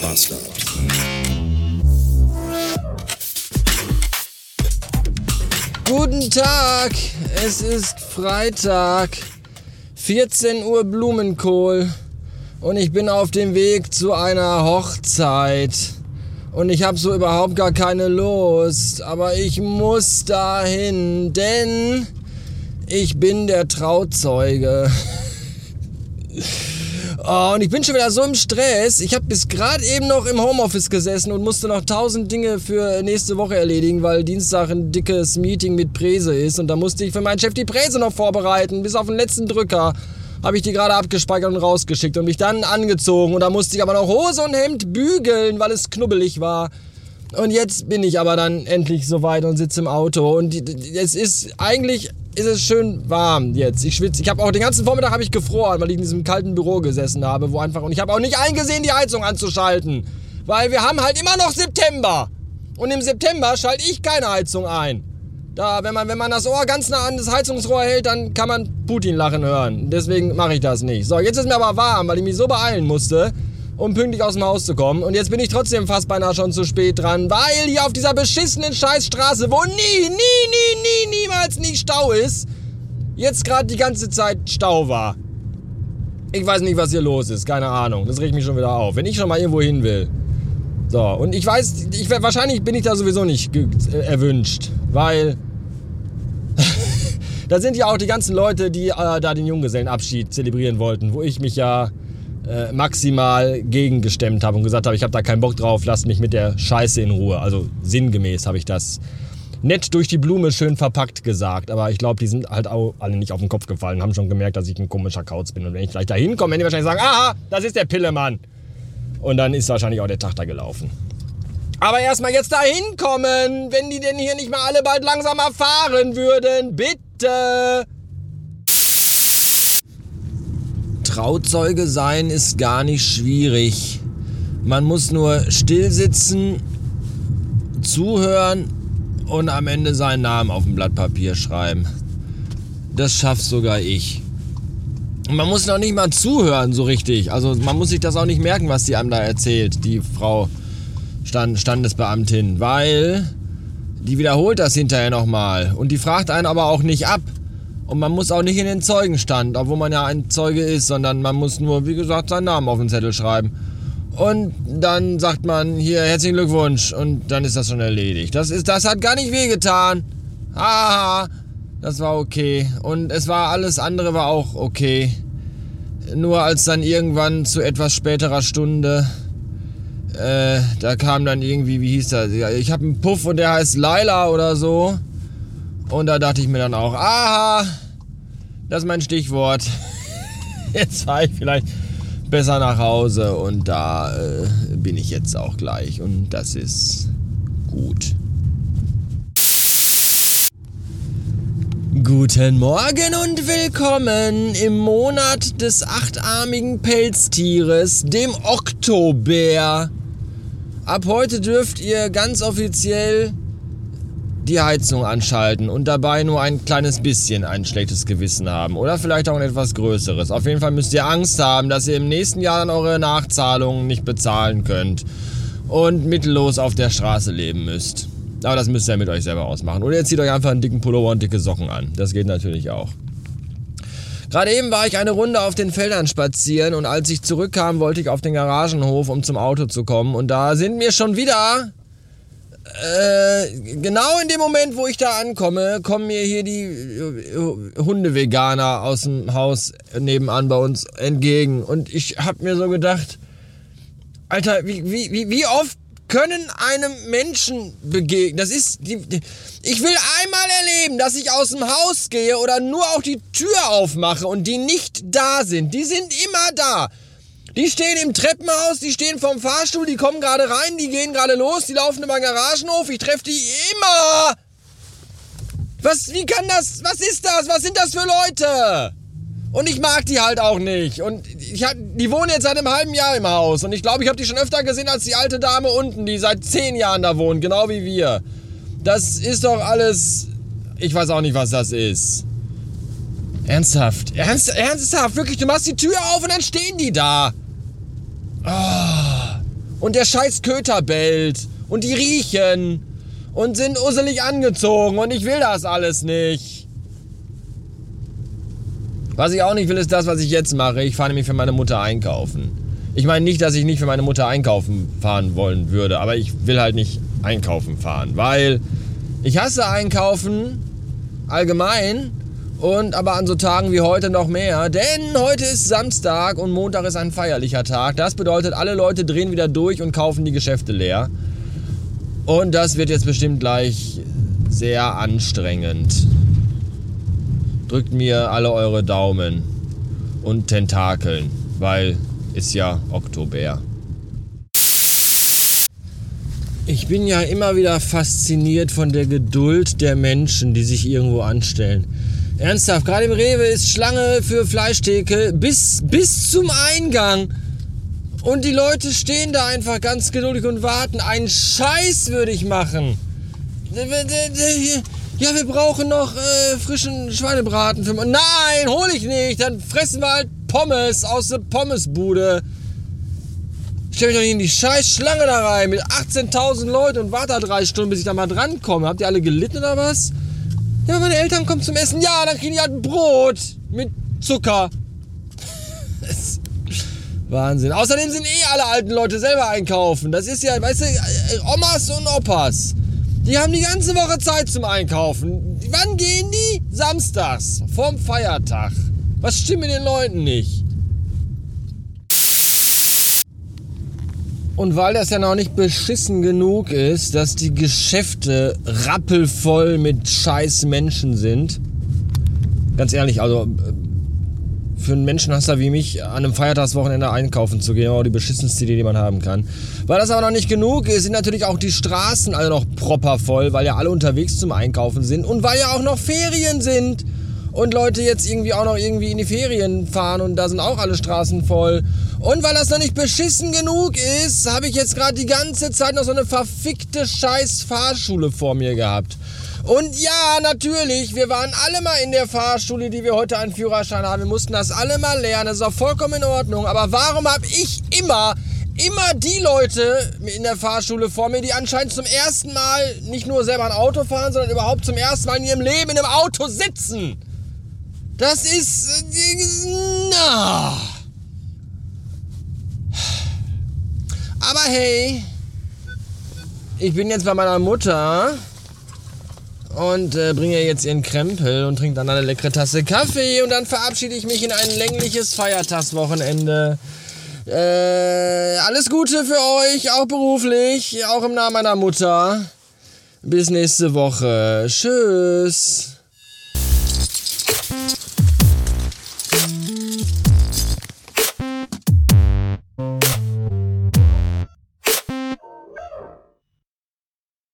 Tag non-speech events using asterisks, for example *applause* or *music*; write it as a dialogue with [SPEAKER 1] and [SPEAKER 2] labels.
[SPEAKER 1] Bastard.
[SPEAKER 2] Guten Tag, es ist Freitag, 14 Uhr Blumenkohl und ich bin auf dem Weg zu einer Hochzeit. Und ich habe so überhaupt gar keine Lust, aber ich muss dahin, denn ich bin der Trauzeuge. *laughs* Oh, und ich bin schon wieder so im Stress. Ich habe bis gerade eben noch im Homeoffice gesessen und musste noch tausend Dinge für nächste Woche erledigen, weil Dienstag ein dickes Meeting mit Präse ist. Und da musste ich für meinen Chef die Präse noch vorbereiten, bis auf den letzten Drücker habe ich die gerade abgespeichert und rausgeschickt und mich dann angezogen. Und da musste ich aber noch Hose und Hemd bügeln, weil es knubbelig war. Und jetzt bin ich aber dann endlich soweit und sitze im Auto. Und es ist eigentlich ist es schön warm jetzt. Ich schwitze. Ich habe auch den ganzen Vormittag habe ich gefroren, weil ich in diesem kalten Büro gesessen habe, wo einfach und ich habe auch nicht eingesehen, die Heizung anzuschalten, weil wir haben halt immer noch September. Und im September schalte ich keine Heizung ein. Da, wenn man, wenn man das Ohr ganz nah an das Heizungsrohr hält, dann kann man Putin lachen hören. Deswegen mache ich das nicht. So, jetzt ist mir aber warm, weil ich mich so beeilen musste, um pünktlich aus dem Haus zu kommen. Und jetzt bin ich trotzdem fast beinahe schon zu spät dran, weil hier auf dieser beschissenen Scheißstraße, wo nie, nie, nie, nie, niemals nie Stau ist, jetzt gerade die ganze Zeit Stau war. Ich weiß nicht, was hier los ist, keine Ahnung. Das regt mich schon wieder auf. Wenn ich schon mal irgendwo hin will. So, und ich weiß, ich, wahrscheinlich bin ich da sowieso nicht äh, erwünscht, weil *laughs* da sind ja auch die ganzen Leute, die äh, da den Junggesellenabschied zelebrieren wollten, wo ich mich ja äh, maximal gegengestemmt habe und gesagt habe, ich habe da keinen Bock drauf, lasst mich mit der Scheiße in Ruhe. Also sinngemäß habe ich das nett durch die Blume schön verpackt gesagt. Aber ich glaube, die sind halt auch alle nicht auf den Kopf gefallen, haben schon gemerkt, dass ich ein komischer Kauz bin. Und wenn ich gleich da hinkomme, werden die wahrscheinlich sagen, aha, das ist der Pillemann. Und dann ist wahrscheinlich auch der Tag da gelaufen. Aber erstmal jetzt da hinkommen, wenn die denn hier nicht mal alle bald langsam erfahren würden. Bitte. Bitte! Trauzeuge sein ist gar nicht schwierig. Man muss nur still sitzen, zuhören und am Ende seinen Namen auf dem Blatt Papier schreiben. Das schafft sogar ich. Man muss noch nicht mal zuhören so richtig. Also man muss sich das auch nicht merken, was die einem da erzählt, die Frau Stand Standesbeamtin, weil die wiederholt das hinterher nochmal und die fragt einen aber auch nicht ab. Und man muss auch nicht in den Zeugenstand, obwohl man ja ein Zeuge ist, sondern man muss nur, wie gesagt, seinen Namen auf den Zettel schreiben. Und dann sagt man hier herzlichen Glückwunsch und dann ist das schon erledigt. Das, ist, das hat gar nicht wehgetan. Haha, das war okay. Und es war alles andere war auch okay. Nur als dann irgendwann zu etwas späterer Stunde äh, da kam dann irgendwie, wie hieß das? Ich habe einen Puff und der heißt Laila oder so. Und da dachte ich mir dann auch, aha, das ist mein Stichwort. *laughs* Jetzt fahre ich vielleicht besser nach Hause und da äh, bin ich jetzt auch gleich und das ist gut. Guten Morgen und willkommen im Monat des achtarmigen Pelztieres, dem Oktober. Ab heute dürft ihr ganz offiziell die Heizung anschalten und dabei nur ein kleines bisschen ein schlechtes Gewissen haben. Oder vielleicht auch ein etwas größeres. Auf jeden Fall müsst ihr Angst haben, dass ihr im nächsten Jahr dann eure Nachzahlungen nicht bezahlen könnt. Und mittellos auf der Straße leben müsst. Aber das müsst ihr mit euch selber ausmachen. Oder ihr zieht euch einfach einen dicken Pullover und dicke Socken an. Das geht natürlich auch. Gerade eben war ich eine Runde auf den Feldern spazieren und als ich zurückkam, wollte ich auf den Garagenhof, um zum Auto zu kommen. Und da sind mir schon wieder, äh, genau in dem Moment, wo ich da ankomme, kommen mir hier die äh, Hundeveganer aus dem Haus nebenan bei uns entgegen. Und ich hab mir so gedacht, Alter, wie, wie, wie oft können einem Menschen begegnen. Das ist die, die, ich will einmal erleben, dass ich aus dem Haus gehe oder nur auch die Tür aufmache und die nicht da sind. Die sind immer da. Die stehen im Treppenhaus, die stehen vorm Fahrstuhl, die kommen gerade rein, die gehen gerade los, die laufen über den Garagenhof. Ich treffe die immer. Was, wie kann das, was ist das? Was sind das für Leute? Und ich mag die halt auch nicht. Und ich hab, die wohnen jetzt seit einem halben Jahr im Haus. Und ich glaube, ich habe die schon öfter gesehen als die alte Dame unten, die seit zehn Jahren da wohnt, genau wie wir. Das ist doch alles. Ich weiß auch nicht, was das ist. Ernsthaft. Ernst, ernsthaft, wirklich, du machst die Tür auf und dann stehen die da. Oh. Und der scheiß Köter bellt. Und die riechen. Und sind usselig angezogen. Und ich will das alles nicht. Was ich auch nicht will, ist das, was ich jetzt mache. Ich fahre nämlich für meine Mutter einkaufen. Ich meine nicht, dass ich nicht für meine Mutter einkaufen fahren wollen würde, aber ich will halt nicht einkaufen fahren, weil ich hasse einkaufen allgemein und aber an so Tagen wie heute noch mehr, denn heute ist Samstag und Montag ist ein feierlicher Tag. Das bedeutet, alle Leute drehen wieder durch und kaufen die Geschäfte leer. Und das wird jetzt bestimmt gleich sehr anstrengend. Drückt mir alle eure Daumen und Tentakeln, weil ist ja Oktober. Ich bin ja immer wieder fasziniert von der Geduld der Menschen, die sich irgendwo anstellen. Ernsthaft, gerade im Rewe ist Schlange für Fleischtheke bis, bis zum Eingang. Und die Leute stehen da einfach ganz geduldig und warten. Einen Scheiß würde ich machen. Ja, wir brauchen noch äh, frischen Schweinebraten für. Nein, hol ich nicht. Dann fressen wir halt Pommes aus der Pommesbude. Stell mich doch nicht in die scheiß Schlange da rein mit 18.000 Leuten und warte da drei Stunden, bis ich da mal drankomme. Habt ihr alle gelitten oder was? Ja, meine Eltern kommen zum Essen. Ja, dann kriegen die halt Brot mit Zucker. *laughs* Wahnsinn. Außerdem sind eh alle alten Leute selber einkaufen. Das ist ja, weißt du, äh, Omas und Opas. Die haben die ganze Woche Zeit zum Einkaufen. Wann gehen die? Samstags, vorm Feiertag. Was stimmt mit den Leuten nicht? Und weil das ja noch nicht beschissen genug ist, dass die Geschäfte rappelvoll mit scheiß Menschen sind. Ganz ehrlich, also für einen Menschenhasser wie mich an einem Feiertagswochenende einkaufen zu gehen, war die beschissenste Idee, die man haben kann. Weil das aber noch nicht genug ist, sind natürlich auch die Straßen alle noch proper voll, weil ja alle unterwegs zum Einkaufen sind und weil ja auch noch Ferien sind und Leute jetzt irgendwie auch noch irgendwie in die Ferien fahren und da sind auch alle Straßen voll. Und weil das noch nicht beschissen genug ist, habe ich jetzt gerade die ganze Zeit noch so eine verfickte scheiß Fahrschule vor mir gehabt. Und ja, natürlich, wir waren alle mal in der Fahrschule, die wir heute einen Führerschein haben. Wir mussten das alle mal lernen. Das ist auch vollkommen in Ordnung. Aber warum habe ich immer, immer die Leute in der Fahrschule vor mir, die anscheinend zum ersten Mal nicht nur selber ein Auto fahren, sondern überhaupt zum ersten Mal in ihrem Leben in einem Auto sitzen? Das ist... Na. Aber hey, ich bin jetzt bei meiner Mutter und äh, bringe ihr jetzt ihren Krempel und trinke dann eine leckere Tasse Kaffee und dann verabschiede ich mich in ein längliches Feiertagswochenende. Äh, alles Gute für euch, auch beruflich, auch im Namen meiner Mutter. Bis nächste Woche. Tschüss.